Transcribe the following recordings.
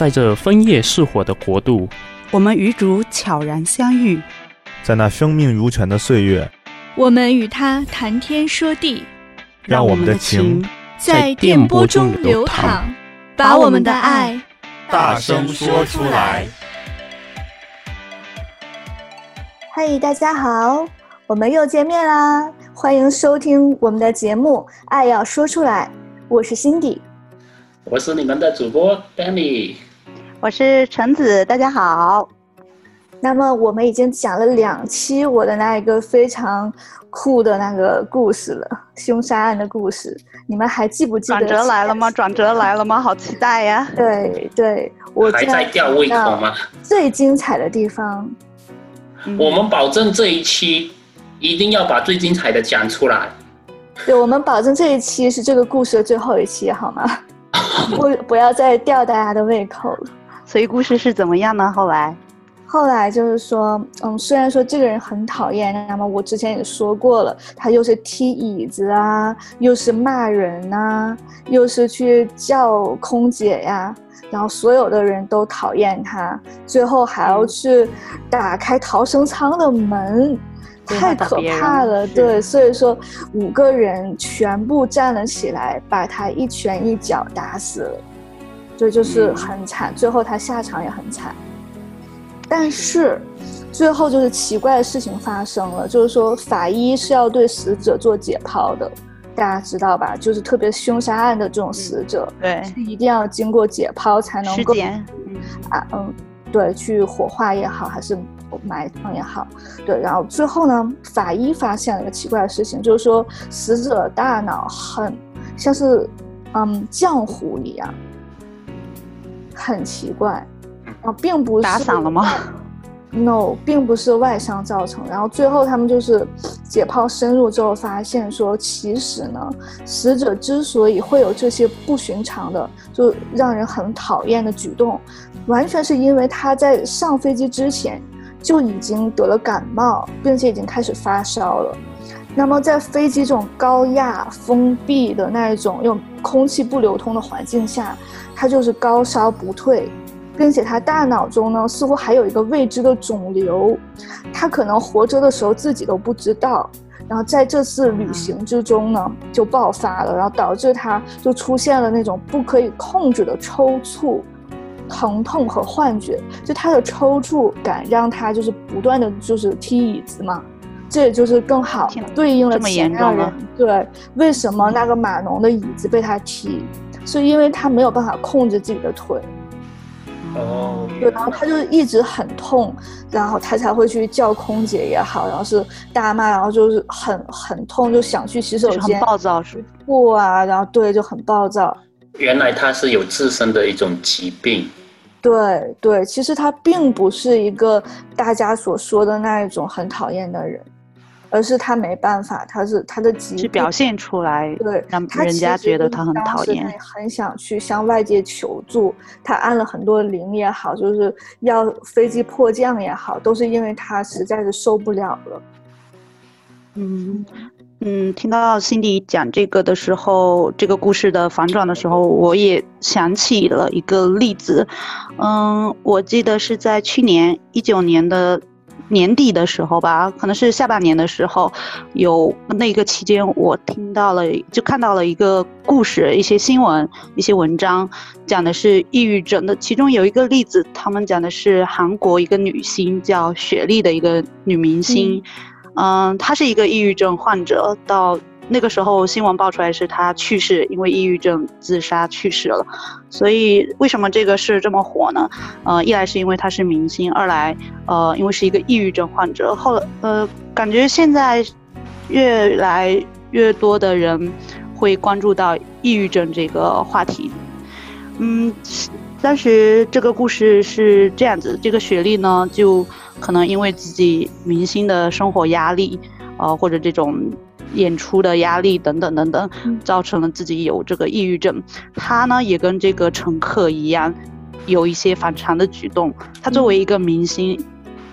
在这枫叶似火的国度，我们与主悄然相遇，在那生命如泉的岁月，我们与他谈天说地，让我们的情在电波中流淌，把我们的爱大声说出来。嗨，大家好，我们又见面啦！欢迎收听我们的节目《爱要说出来》，我是 Cindy。我是你们的主播 Danny，我是橙子，大家好。那么我们已经讲了两期我的那一个非常酷的那个故事了，凶杀案的故事，你们还记不记得？转折来了吗？转折来了吗？好期待呀！对对，我还在吊胃口吗？最精彩的地方，我们保证这一期一定要把最精彩的讲出来。对，我们保证这一期是这个故事的最后一期，好吗？不，不要再吊大家的胃口了。所以故事是怎么样呢？后来，后来就是说，嗯，虽然说这个人很讨厌，那么我之前也说过了，他又是踢椅子啊，又是骂人啊，又是去叫空姐呀，然后所有的人都讨厌他，最后还要去打开逃生舱的门。太可怕了，对，所以说五个人全部站了起来，把他一拳一脚打死了，这就是很惨，最后他下场也很惨。但是最后就是奇怪的事情发生了，就是说法医是要对死者做解剖的，大家知道吧？就是特别凶杀案的这种死者，对，是一定要经过解剖才能够，啊，嗯，对，去火化也好，还是。埋葬也好，对，然后最后呢，法医发现了一个奇怪的事情，就是说死者大脑很像是嗯浆糊一样，很奇怪，啊，并不是打散了吗？No，并不是外伤造成。然后最后他们就是解剖深入之后发现说，其实呢，死者之所以会有这些不寻常的，就让人很讨厌的举动，完全是因为他在上飞机之前。就已经得了感冒，并且已经开始发烧了。那么在飞机这种高压封闭的那一种用空气不流通的环境下，他就是高烧不退，并且他大脑中呢似乎还有一个未知的肿瘤，他可能活着的时候自己都不知道。然后在这次旅行之中呢就爆发了，然后导致他就出现了那种不可以控制的抽搐。疼痛和幻觉，就他的抽搐感让他就是不断的就是踢椅子嘛，这也就是更好对应了前面人。对，为什么那个码农的椅子被他踢，是因为他没有办法控制自己的腿。哦。对，然后他就一直很痛，然后他才会去叫空姐也好，然后是大骂，然后就是很很痛，就想去洗手间。很暴躁是。不啊，然后对，就很暴躁。原来他是有自身的一种疾病。对对，其实他并不是一个大家所说的那一种很讨厌的人，而是他没办法，他是他的疾病是表现出来，对，让人家觉得他很讨厌，他很想去向外界求助，他按了很多铃也好，就是要飞机迫降也好，都是因为他实在是受不了了。嗯。嗯，听到 Cindy 讲这个的时候，这个故事的反转的时候，我也想起了一个例子。嗯，我记得是在去年一九年的年底的时候吧，可能是下半年的时候，有那个期间，我听到了，就看到了一个故事，一些新闻，一些文章，讲的是抑郁症的。其中有一个例子，他们讲的是韩国一个女星叫雪莉的一个女明星。嗯嗯，他是一个抑郁症患者，到那个时候新闻爆出来是他去世，因为抑郁症自杀去世了。所以为什么这个事这么火呢？呃，一来是因为他是明星，二来呃，因为是一个抑郁症患者。后呃，感觉现在越来越多的人会关注到抑郁症这个话题。嗯，当时这个故事是这样子，这个雪莉呢就。可能因为自己明星的生活压力，呃，或者这种演出的压力等等等等，造成了自己有这个抑郁症。他呢也跟这个乘客一样，有一些反常的举动。他作为一个明星，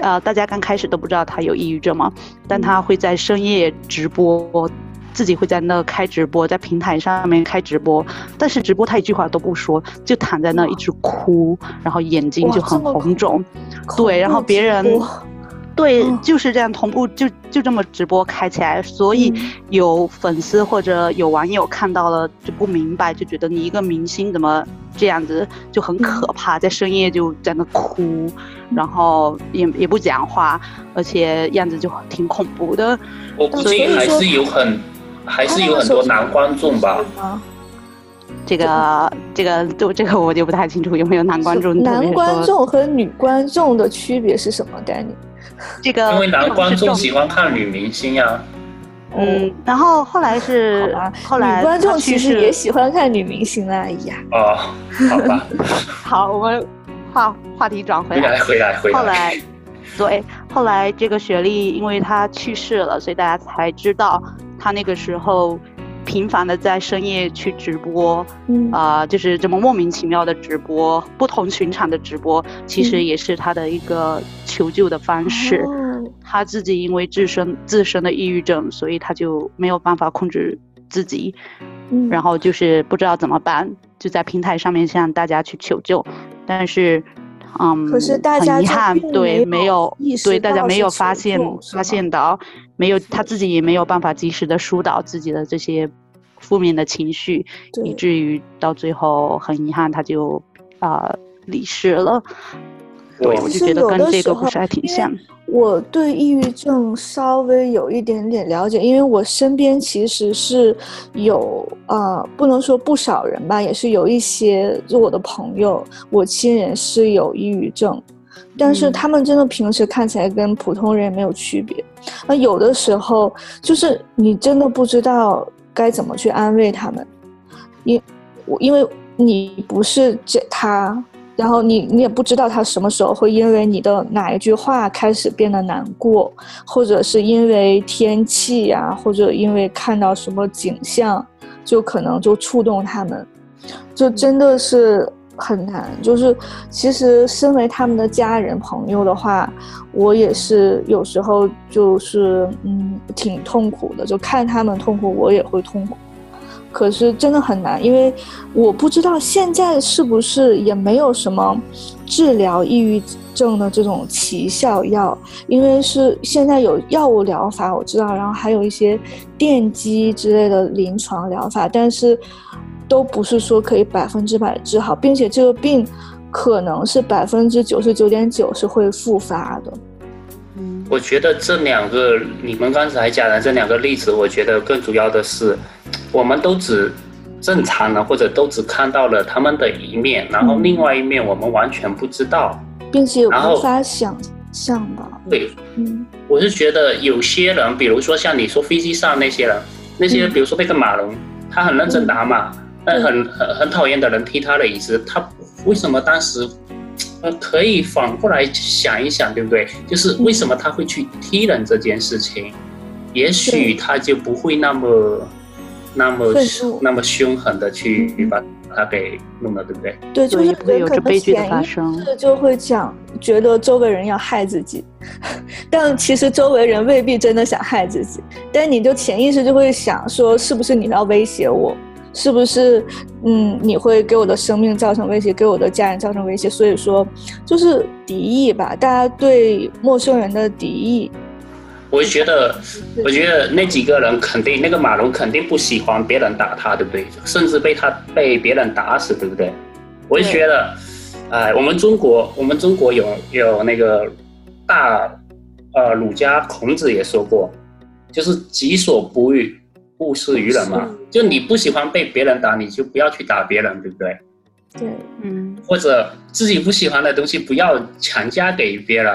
呃，大家刚开始都不知道他有抑郁症嘛，但他会在深夜直播，自己会在那开直播，在平台上面开直播，但是直播他一句话都不说，就躺在那一直哭，然后眼睛就很红肿，对，然后别人。对，就是这样同步就就这么直播开起来，所以有粉丝或者有网友看到了就不明白，就觉得你一个明星怎么这样子，就很可怕，在深夜就在那哭，然后也也不讲话，而且样子就挺恐怖的。我估计还是有很还是有很多男观众吧。这个这个就这个我就不太清楚有没有男观众。男观众和女观众的区别是什么概念？这个因为男观众喜欢看女明星呀、啊，嗯，然后后来是，后来女观众其实也喜欢看女明星啊，哎呀，哦，好吧，好，我们话话题转回来，回来，回来，后来，对，后来这个雪莉因为她去世了，所以大家才知道她那个时候。频繁的在深夜去直播，嗯。啊、呃，就是这么莫名其妙的直播，不同寻常的直播，其实也是他的一个求救的方式。嗯、他自己因为自身自身的抑郁症，所以他就没有办法控制自己，嗯，然后就是不知道怎么办，就在平台上面向大家去求救，但是，嗯，可是大家很遗憾，对，没有，对，大家没有发现发现到。没有，他自己也没有办法及时的疏导自己的这些负面的情绪，以至于到最后很遗憾，他就啊、呃、离世了。对，我就觉得跟这个故事还挺像。我对抑郁症稍微有一点点了解，因为我身边其实是有啊、呃，不能说不少人吧，也是有一些就我的朋友，我亲人是有抑郁症。但是他们真的平时看起来跟普通人也没有区别，那有的时候就是你真的不知道该怎么去安慰他们，因，因为你不是这他，然后你你也不知道他什么时候会因为你的哪一句话开始变得难过，或者是因为天气呀，或者因为看到什么景象，就可能就触动他们，就真的是。很难，就是其实身为他们的家人朋友的话，我也是有时候就是嗯挺痛苦的，就看他们痛苦，我也会痛苦。可是真的很难，因为我不知道现在是不是也没有什么治疗抑郁症的这种奇效药，因为是现在有药物疗法我知道，然后还有一些电击之类的临床疗法，但是。都不是说可以百分之百治好，并且这个病可能是百分之九十九点九是会复发的。嗯，我觉得这两个你们刚才讲的这两个例子，我觉得更主要的是，我们都只正常了，或者都只看到了他们的一面，然后另外一面我们完全不知道，并且无法想象吧？对，嗯，我是觉得有些人，比如说像你说飞机上那些人，那些比如说那个马龙，他很认真打马。但很很很讨厌的人踢他的椅子，他为什么当时，呃，可以反过来想一想，对不对？就是为什么他会去踢人这件事情，也许他就不会那么那么那么凶狠的去把他给弄了，对不对？对，就是会有这悲剧的发生，这就会讲觉得周围人要害自己，但其实周围人未必真的想害自己，但你就潜意识就会想说，是不是你要威胁我？是不是，嗯，你会给我的生命造成威胁，给我的家人造成威胁？所以说，就是敌意吧，大家对陌生人的敌意。我觉得，我觉得那几个人肯定，那个马龙肯定不喜欢别人打他，对不对？甚至被他被别人打死，对不对？我就觉得，哎，我们中国，我们中国有有那个大，呃，儒家孔子也说过，就是己所不欲。勿施于人嘛，就你不喜欢被别人打，你就不要去打别人，对不对？对，嗯。或者自己不喜欢的东西，不要强加给别人。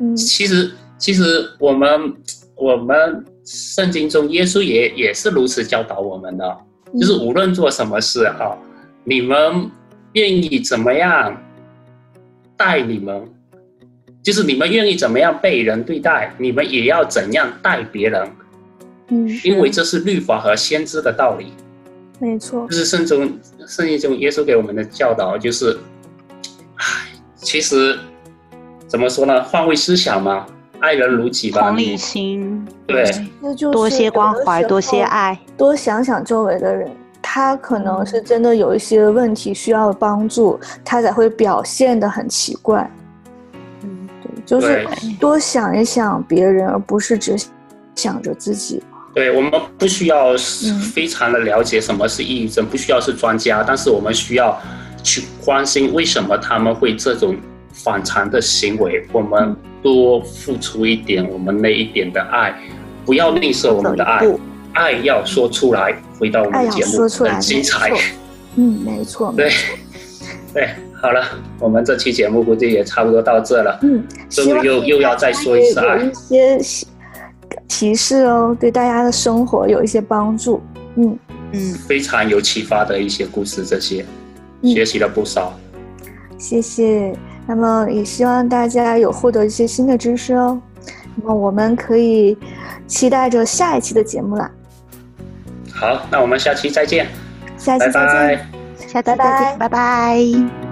嗯。其实，其实我们我们圣经中，耶稣也也是如此教导我们的，就是无论做什么事哈，你们愿意怎么样待你们，就是你们愿意怎么样被人对待，你们也要怎样待别人。嗯，因为这是律法和先知的道理，没错，就是圣中圣经中耶稣给我们的教导，就是，唉，其实怎么说呢？换位思想嘛，爱人如己吧，同理心，对，那就多些关怀，多些爱，多想想周围的人，他可能是真的有一些问题需要帮助，他才会表现的很奇怪。嗯，对，就是多想一想别人，而不是只想着自己。对，我们不需要非常的了解什么是抑郁症，不需要是专家，但是我们需要去关心为什么他们会这种反常的行为。我们多付出一点我们那一点的爱，不要吝啬我们的爱，爱要说出来。回到我们的节目，很精彩。嗯，没错。对，对，好了，我们这期节目估计也差不多到这了。嗯，希望又又要再说一次爱。提示哦，对大家的生活有一些帮助。嗯嗯，非常有启发的一些故事，这些、嗯、学习了不少。谢谢。那么也希望大家有获得一些新的知识哦。那么我们可以期待着下一期的节目啦。好，那我们下期再见。下期再见。拜拜下期再见，拜拜。拜拜。